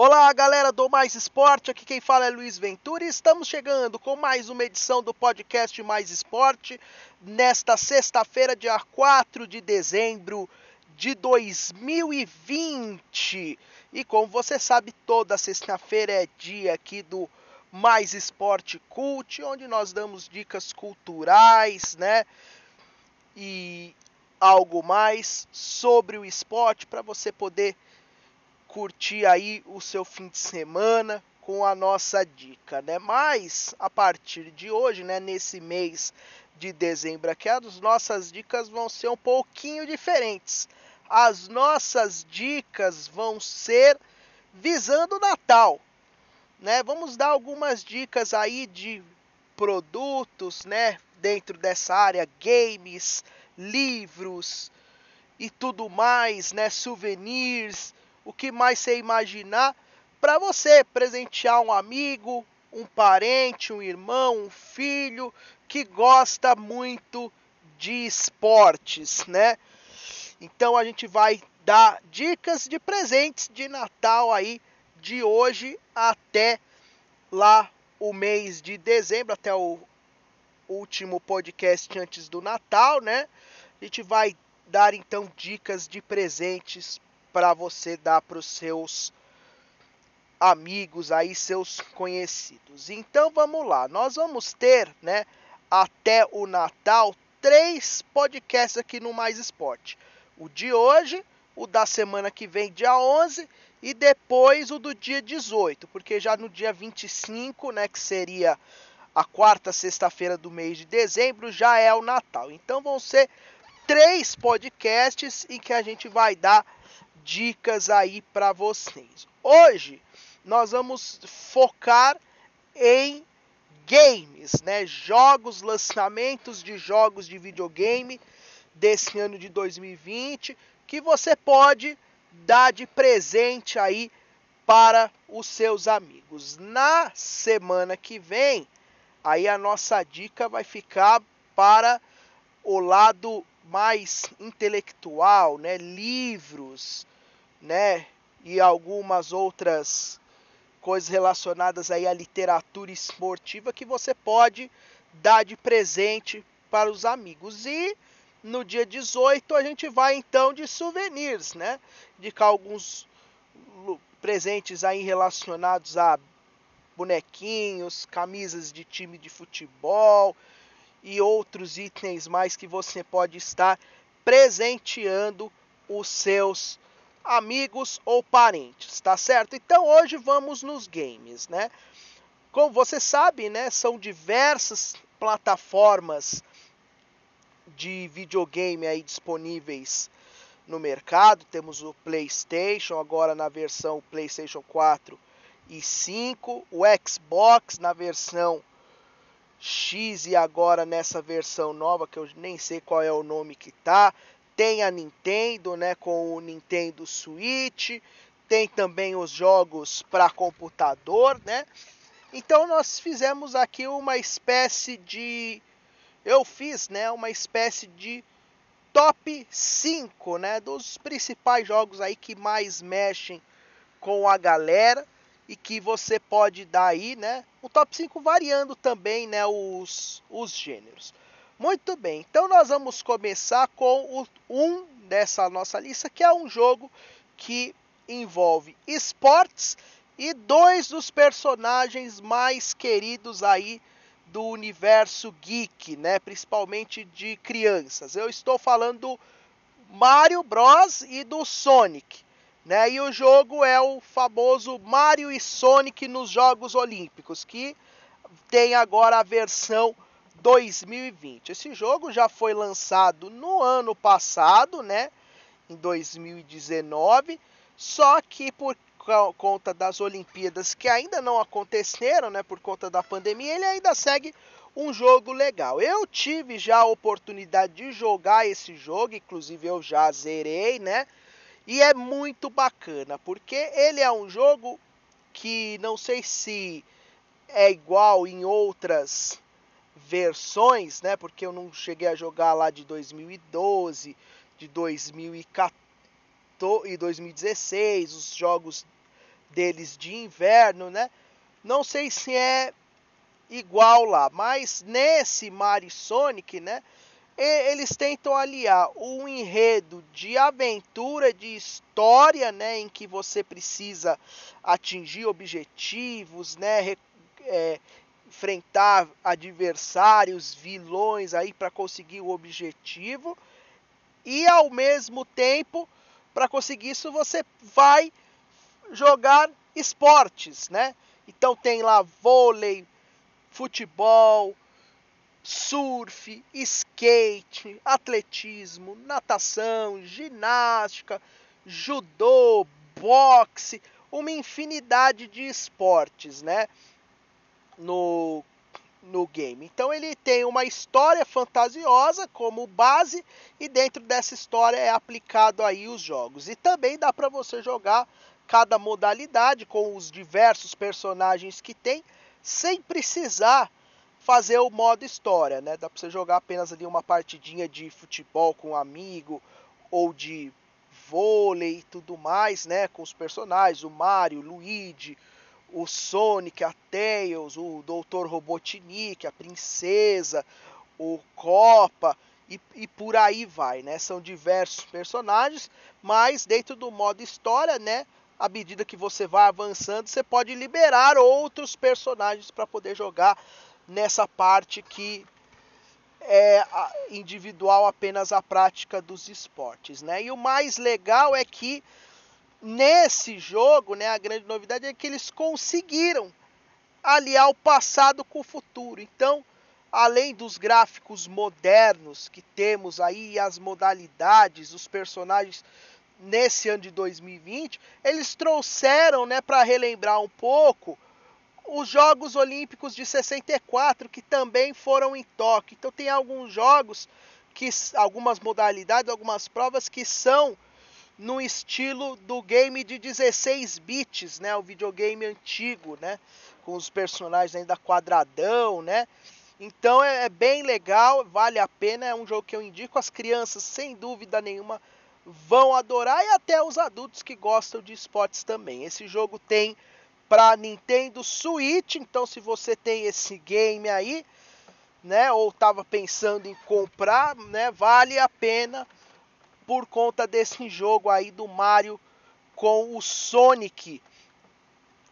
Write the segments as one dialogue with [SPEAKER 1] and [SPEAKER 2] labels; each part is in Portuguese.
[SPEAKER 1] Olá, galera do Mais Esporte, aqui quem fala é Luiz Ventura e estamos chegando com mais uma edição do podcast Mais Esporte nesta sexta-feira, dia 4 de dezembro de 2020. E como você sabe, toda sexta-feira é dia aqui do Mais Esporte Cult, onde nós damos dicas culturais, né? E algo mais sobre o esporte para você poder curtir aí o seu fim de semana com a nossa dica, né? Mas a partir de hoje, né, nesse mês de dezembro aqui, as nossas dicas vão ser um pouquinho diferentes. As nossas dicas vão ser visando o Natal, né? Vamos dar algumas dicas aí de produtos, né, dentro dessa área, games, livros e tudo mais, né, souvenirs, o que mais você imaginar para você presentear um amigo, um parente, um irmão, um filho que gosta muito de esportes, né? Então a gente vai dar dicas de presentes de Natal aí de hoje até lá o mês de dezembro, até o último podcast antes do Natal, né? A gente vai dar então dicas de presentes para você dar para os seus amigos aí, seus conhecidos. Então vamos lá, nós vamos ter, né, até o Natal, três podcasts aqui no Mais Esporte. O de hoje, o da semana que vem, dia 11, e depois o do dia 18, porque já no dia 25, né, que seria a quarta sexta-feira do mês de dezembro, já é o Natal. Então vão ser três podcasts em que a gente vai dar dicas aí para vocês. Hoje nós vamos focar em games, né? Jogos, lançamentos de jogos de videogame desse ano de 2020 que você pode dar de presente aí para os seus amigos. Na semana que vem, aí a nossa dica vai ficar para o lado mais intelectual, né? Livros, né? E algumas outras coisas relacionadas aí à literatura esportiva que você pode dar de presente para os amigos. E no dia 18 a gente vai então de souvenirs, né? Indicar alguns presentes aí relacionados a bonequinhos, camisas de time de futebol e outros itens mais que você pode estar presenteando os seus amigos ou parentes, tá certo? Então hoje vamos nos games, né? Como você sabe, né, são diversas plataformas de videogame aí disponíveis no mercado. Temos o PlayStation agora na versão PlayStation 4 e 5, o Xbox na versão X e agora nessa versão nova que eu nem sei qual é o nome que tá. Tem a Nintendo, né, com o Nintendo Switch, tem também os jogos para computador, né? Então nós fizemos aqui uma espécie de eu fiz, né, uma espécie de top 5, né, dos principais jogos aí que mais mexem com a galera e que você pode dar aí, né, o top 5 variando também, né, os, os gêneros. Muito bem, então nós vamos começar com o, um dessa nossa lista, que é um jogo que envolve esportes e dois dos personagens mais queridos aí do universo geek, né? Principalmente de crianças. Eu estou falando do Mario Bros e do Sonic, né? E o jogo é o famoso Mario e Sonic nos Jogos Olímpicos, que tem agora a versão 2020. Esse jogo já foi lançado no ano passado, né? Em 2019, só que por conta das Olimpíadas que ainda não aconteceram, né? Por conta da pandemia, ele ainda segue um jogo legal. Eu tive já a oportunidade de jogar esse jogo, inclusive eu já zerei, né? E é muito bacana, porque ele é um jogo que não sei se é igual em outras versões, né? Porque eu não cheguei a jogar lá de 2012, de 2014 e 2016, os jogos deles de inverno, né? Não sei se é igual lá, mas nesse Mario Sonic, né? Eles tentam aliar um enredo de aventura, de história, né, em que você precisa atingir objetivos, né, é, enfrentar adversários, vilões aí para conseguir o objetivo. E ao mesmo tempo, para conseguir isso, você vai jogar esportes, né? Então tem lá vôlei, futebol, surf, skate, atletismo, natação, ginástica, judô, boxe, uma infinidade de esportes, né? No, no game. Então ele tem uma história fantasiosa como base e dentro dessa história é aplicado aí os jogos. E também dá para você jogar cada modalidade com os diversos personagens que tem, sem precisar fazer o modo história, né? Dá para você jogar apenas ali uma partidinha de futebol com um amigo ou de vôlei e tudo mais, né? Com os personagens, o Mario, o Luigi, o Sonic, a Tails, o Dr. Robotnik, a Princesa, o Copa e, e por aí vai, né? São diversos personagens, mas dentro do modo história, né? à medida que você vai avançando, você pode liberar outros personagens para poder jogar nessa parte que é individual apenas a prática dos esportes, né? E o mais legal é que nesse jogo, né, a grande novidade é que eles conseguiram aliar o passado com o futuro. Então, além dos gráficos modernos que temos aí, as modalidades, os personagens nesse ano de 2020, eles trouxeram, né, para relembrar um pouco, os Jogos Olímpicos de 64 que também foram em Tóquio. Então tem alguns jogos que algumas modalidades, algumas provas que são no estilo do game de 16 bits, né, o videogame antigo, né, com os personagens ainda quadradão, né? Então é, é bem legal, vale a pena, é um jogo que eu indico as crianças sem dúvida nenhuma vão adorar e até os adultos que gostam de esportes também. Esse jogo tem para Nintendo Switch, então se você tem esse game aí, né, ou estava pensando em comprar, né, vale a pena por conta desse jogo aí do Mario com o Sonic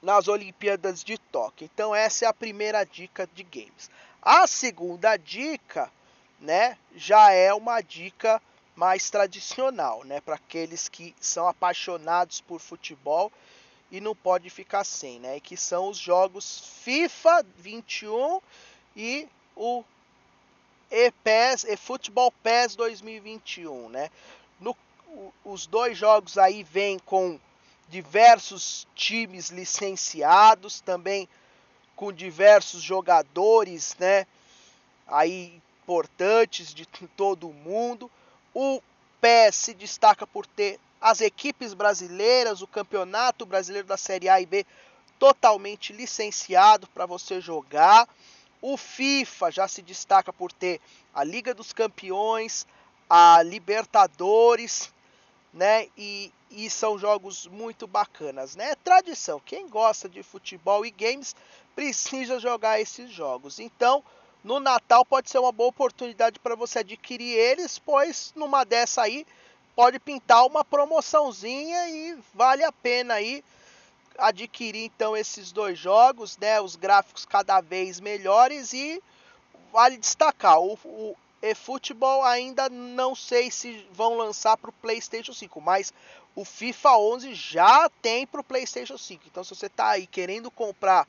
[SPEAKER 1] nas Olimpíadas de Tóquio. Então essa é a primeira dica de games. A segunda dica, né, já é uma dica mais tradicional, né? Para aqueles que são apaixonados por futebol e não pode ficar sem, né? Que são os jogos FIFA 21 e o EPES, eFootball PES 2021, né? No, os dois jogos aí vêm com diversos times licenciados, também com diversos jogadores, né? Aí importantes de todo o mundo. O PES se destaca por ter as equipes brasileiras, o Campeonato Brasileiro da Série A e B totalmente licenciado para você jogar. O FIFA já se destaca por ter a Liga dos Campeões, a Libertadores, né? E, e são jogos muito bacanas, né? É tradição. Quem gosta de futebol e games precisa jogar esses jogos. Então, no Natal pode ser uma boa oportunidade para você adquirir eles, pois numa dessa aí pode pintar uma promoçãozinha e vale a pena aí adquirir então esses dois jogos, né? Os gráficos cada vez melhores e vale destacar o, o eFootball ainda não sei se vão lançar para o PlayStation 5, mas o FIFA 11 já tem para o PlayStation 5. Então se você está aí querendo comprar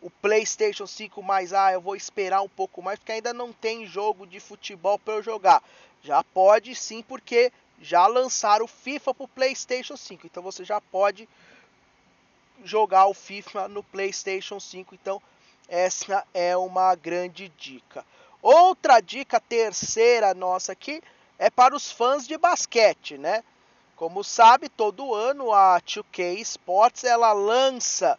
[SPEAKER 1] o PlayStation 5 mais ah, eu vou esperar um pouco mais porque ainda não tem jogo de futebol para eu jogar. Já pode sim, porque já lançaram o FIFA para o PlayStation 5. Então você já pode jogar o FIFA no PlayStation 5. Então essa é uma grande dica. Outra dica terceira nossa aqui é para os fãs de basquete, né? Como sabe, todo ano a 2K Sports ela lança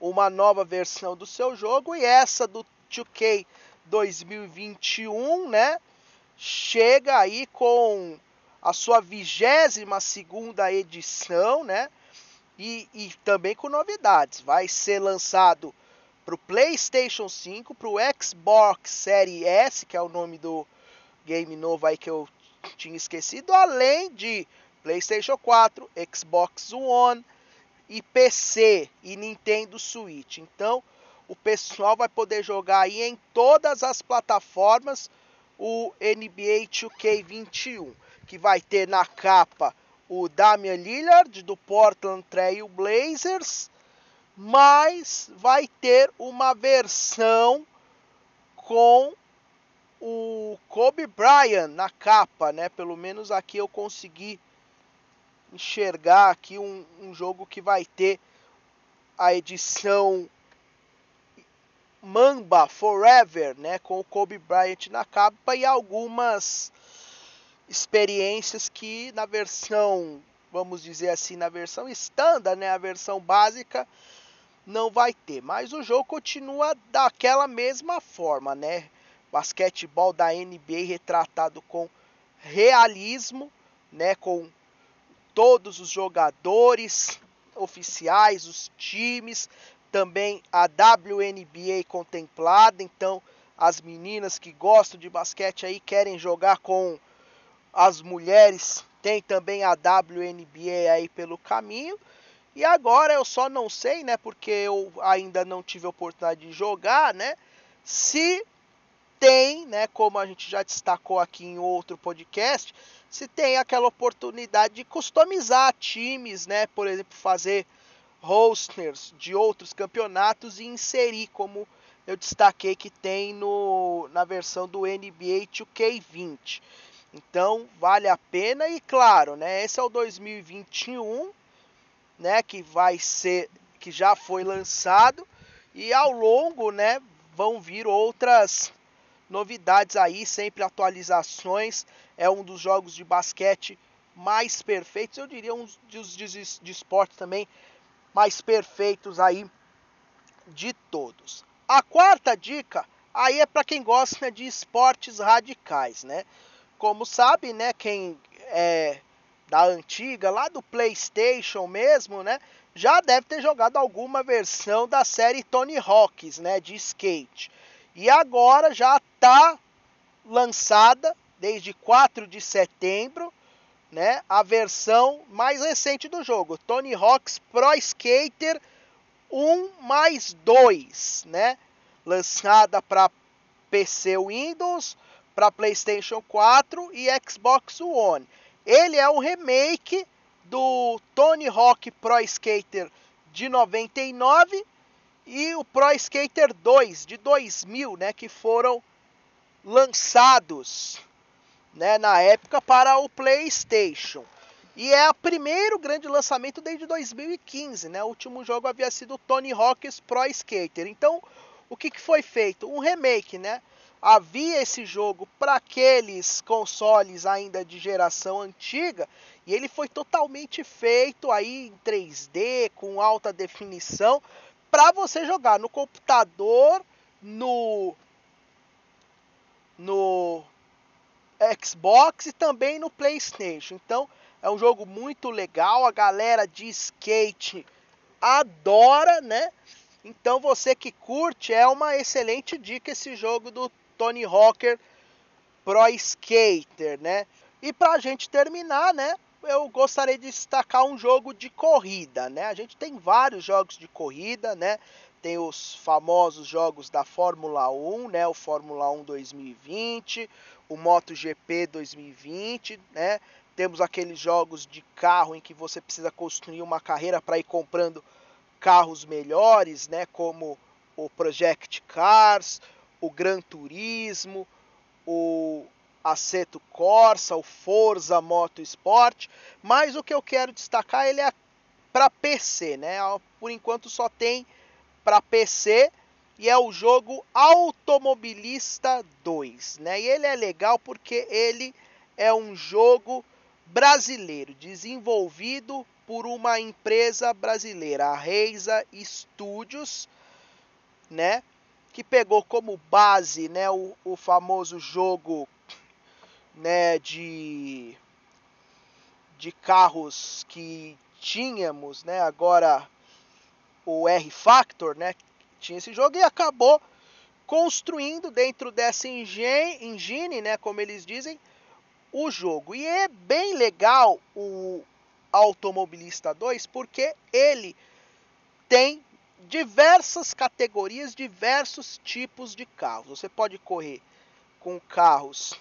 [SPEAKER 1] uma nova versão do seu jogo e essa do 2K 2021, né? Chega aí com a sua 22 segunda edição, né? E, e também com novidades. Vai ser lançado para o PlayStation 5, para o Xbox Series S, que é o nome do game novo aí que eu tinha esquecido, além de PlayStation 4, Xbox One e PC e Nintendo Switch. Então, o pessoal vai poder jogar aí em todas as plataformas o NBA 2K21, que vai ter na capa o Damian Lillard do Portland Trail Blazers, mas vai ter uma versão com o Kobe Bryant na capa, né? Pelo menos aqui eu consegui enxergar aqui um, um jogo que vai ter a edição Mamba Forever, né, com o Kobe Bryant na capa e algumas experiências que na versão, vamos dizer assim, na versão standard, né, a versão básica não vai ter, mas o jogo continua daquela mesma forma, né? Basquetebol da NBA retratado com realismo, né, com todos os jogadores oficiais, os times, também a WNBA contemplada, então as meninas que gostam de basquete aí querem jogar com as mulheres, tem também a WNBA aí pelo caminho. E agora eu só não sei, né, porque eu ainda não tive oportunidade de jogar, né, se tem, né, como a gente já destacou aqui em outro podcast, se tem aquela oportunidade de customizar times, né, por exemplo, fazer rosters de outros campeonatos e inserir como eu destaquei que tem no, na versão do NBA 2K20. Então vale a pena e claro, né, esse é o 2021, né, que vai ser que já foi lançado e ao longo, né, vão vir outras novidades aí, sempre atualizações. É um dos jogos de basquete mais perfeitos, eu diria um dos de, esporte também mais perfeitos aí de todos. A quarta dica aí é para quem gosta de esportes radicais, né? Como sabe, né, quem é da antiga, lá do PlayStation mesmo, né, já deve ter jogado alguma versão da série Tony Hawk's, né, de skate. E agora já está lançada desde 4 de setembro né, a versão mais recente do jogo, Tony Hawk's Pro Skater 1 mais 2, né, lançada para PC Windows, para PlayStation 4 e Xbox One. Ele é um remake do Tony Hawk Pro Skater de 99 e o Pro Skater 2 de 2000, né, que foram lançados né, na época para o PlayStation. E é o primeiro grande lançamento desde 2015, né? O último jogo havia sido Tony Hawk's Pro Skater. Então, o que, que foi feito? Um remake, né? Havia esse jogo para aqueles consoles ainda de geração antiga e ele foi totalmente feito aí em 3D com alta definição para você jogar no computador, no no Xbox e também no PlayStation. Então é um jogo muito legal, a galera de skate adora, né? Então você que curte é uma excelente dica esse jogo do Tony Hawker Pro Skater, né? E pra gente terminar, né? Eu gostaria de destacar um jogo de corrida, né? A gente tem vários jogos de corrida, né? Tem os famosos jogos da Fórmula 1, né? O Fórmula 1 2020, o MotoGP 2020, né? Temos aqueles jogos de carro em que você precisa construir uma carreira para ir comprando carros melhores, né? Como o Project Cars, o Gran Turismo, o Assetto Corsa, o Forza Motorsport. Mas o que eu quero destacar ele é para PC, né? Por enquanto só tem para PC e é o jogo Automobilista 2, né? E ele é legal porque ele é um jogo brasileiro, desenvolvido por uma empresa brasileira, a Reisa Studios, né? Que pegou como base, né, o, o famoso jogo, né, de de carros que tínhamos, né, agora o R Factor, né, tinha esse jogo e acabou construindo dentro dessa engine, né, como eles dizem, o jogo. E é bem legal o Automobilista 2 porque ele tem diversas categorias, diversos tipos de carros. Você pode correr com carros,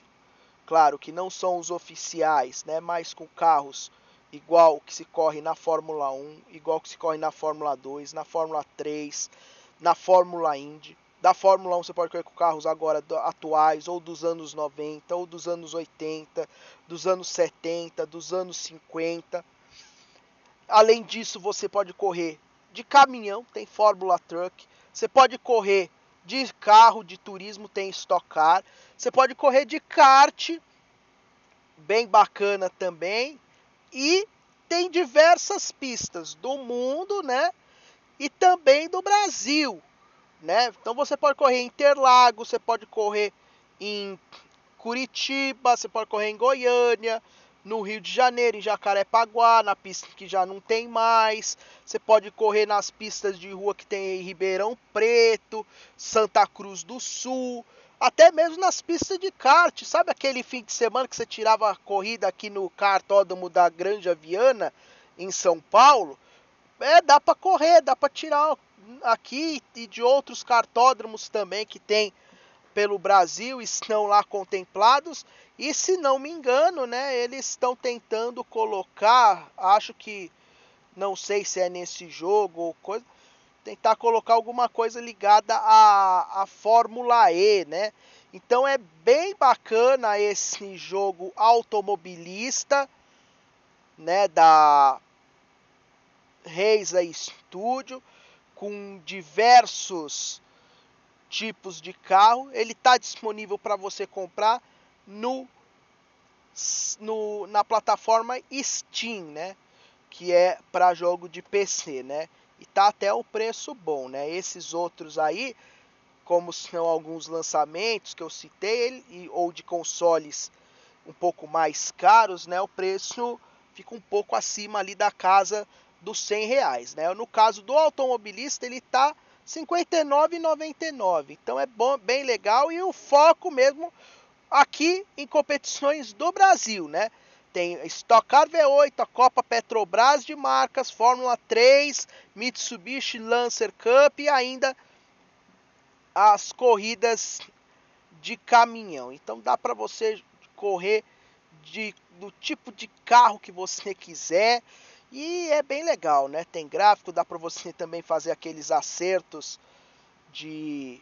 [SPEAKER 1] claro que não são os oficiais, né, mas com carros igual que se corre na Fórmula 1, igual que se corre na Fórmula 2, na Fórmula 3, na Fórmula Indy. Da Fórmula 1 você pode correr com carros agora atuais, ou dos anos 90, ou dos anos 80, dos anos 70, dos anos 50. Além disso, você pode correr de caminhão, tem Fórmula Truck. Você pode correr de carro, de turismo, tem Stock Car. Você pode correr de kart, bem bacana também. E tem diversas pistas do mundo, né? E também do Brasil, né? Então você pode correr em Interlagos, você pode correr em Curitiba, você pode correr em Goiânia, no Rio de Janeiro, em Jacarepaguá, na pista que já não tem mais. Você pode correr nas pistas de rua que tem em Ribeirão Preto, Santa Cruz do Sul, até mesmo nas pistas de kart. Sabe aquele fim de semana que você tirava a corrida aqui no kartódromo da Grande Viana, em São Paulo? É, dá para correr, dá para tirar aqui e de outros cartódromos também que tem pelo Brasil estão lá contemplados e se não me engano, né, eles estão tentando colocar, acho que não sei se é nesse jogo ou coisa, tentar colocar alguma coisa ligada à, à Fórmula E, né? Então é bem bacana esse jogo automobilista, né, da Reis Studio, com diversos tipos de carro. Ele está disponível para você comprar no, no, na plataforma Steam, né? Que é para jogo de PC, né? E tá até o preço bom, né? Esses outros aí, como são alguns lançamentos que eu citei, ele, ou de consoles um pouco mais caros, né? O preço fica um pouco acima ali da casa dos 100 reais, né? No caso do automobilista, ele tá 59,99. Então é bom, bem legal e o foco mesmo aqui em competições do Brasil, né? Tem Stock Car V8, a Copa Petrobras de marcas, Fórmula 3, Mitsubishi Lancer Cup e ainda as corridas de caminhão. Então dá para você correr de, do tipo de carro que você quiser. E é bem legal, né? Tem gráfico, dá para você também fazer aqueles acertos de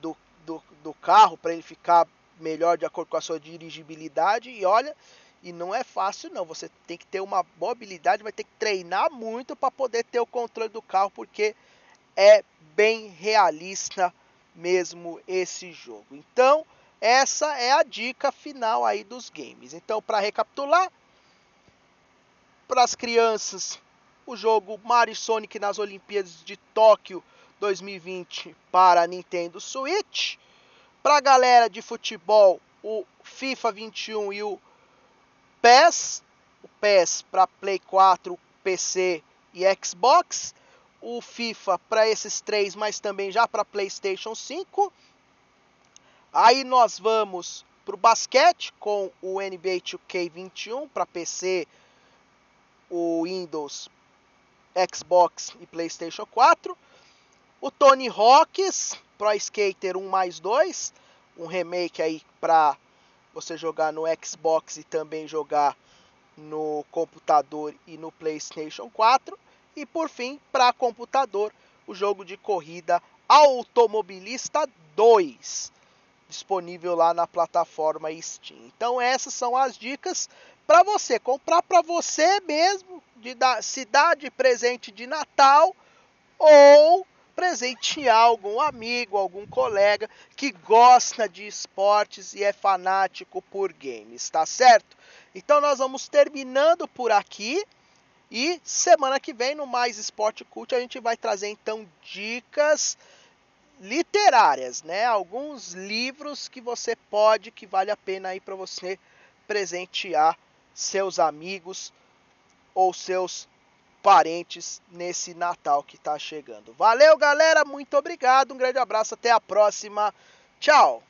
[SPEAKER 1] do, do, do carro para ele ficar melhor de acordo com a sua dirigibilidade. E olha, e não é fácil não. Você tem que ter uma boa habilidade, vai ter que treinar muito para poder ter o controle do carro, porque é bem realista mesmo esse jogo. Então, essa é a dica final aí dos games. Então, para recapitular, para as crianças, o jogo Mario Sonic nas Olimpíadas de Tóquio 2020 para Nintendo Switch. Para a galera de futebol, o FIFA 21 e o PES. O PES para Play 4, PC e Xbox. O FIFA para esses três, mas também já para PlayStation 5. Aí nós vamos para o basquete com o NBA 2K21 para PC, o Windows, Xbox e PlayStation 4. O Tony Hawk's Pro Skater 1 mais 2, um remake aí para você jogar no Xbox e também jogar no computador e no PlayStation 4. E por fim, para computador, o jogo de corrida Automobilista 2, disponível lá na plataforma Steam. Então essas são as dicas para você comprar para você mesmo, de dar, se dar de presente de Natal ou presentear algum amigo, algum colega que gosta de esportes e é fanático por games, tá certo? Então nós vamos terminando por aqui e semana que vem no Mais Esporte Cult a gente vai trazer então dicas literárias, né? Alguns livros que você pode que vale a pena aí para você presentear seus amigos ou seus parentes nesse Natal que está chegando. Valeu, galera, muito obrigado, um grande abraço, até a próxima. Tchau.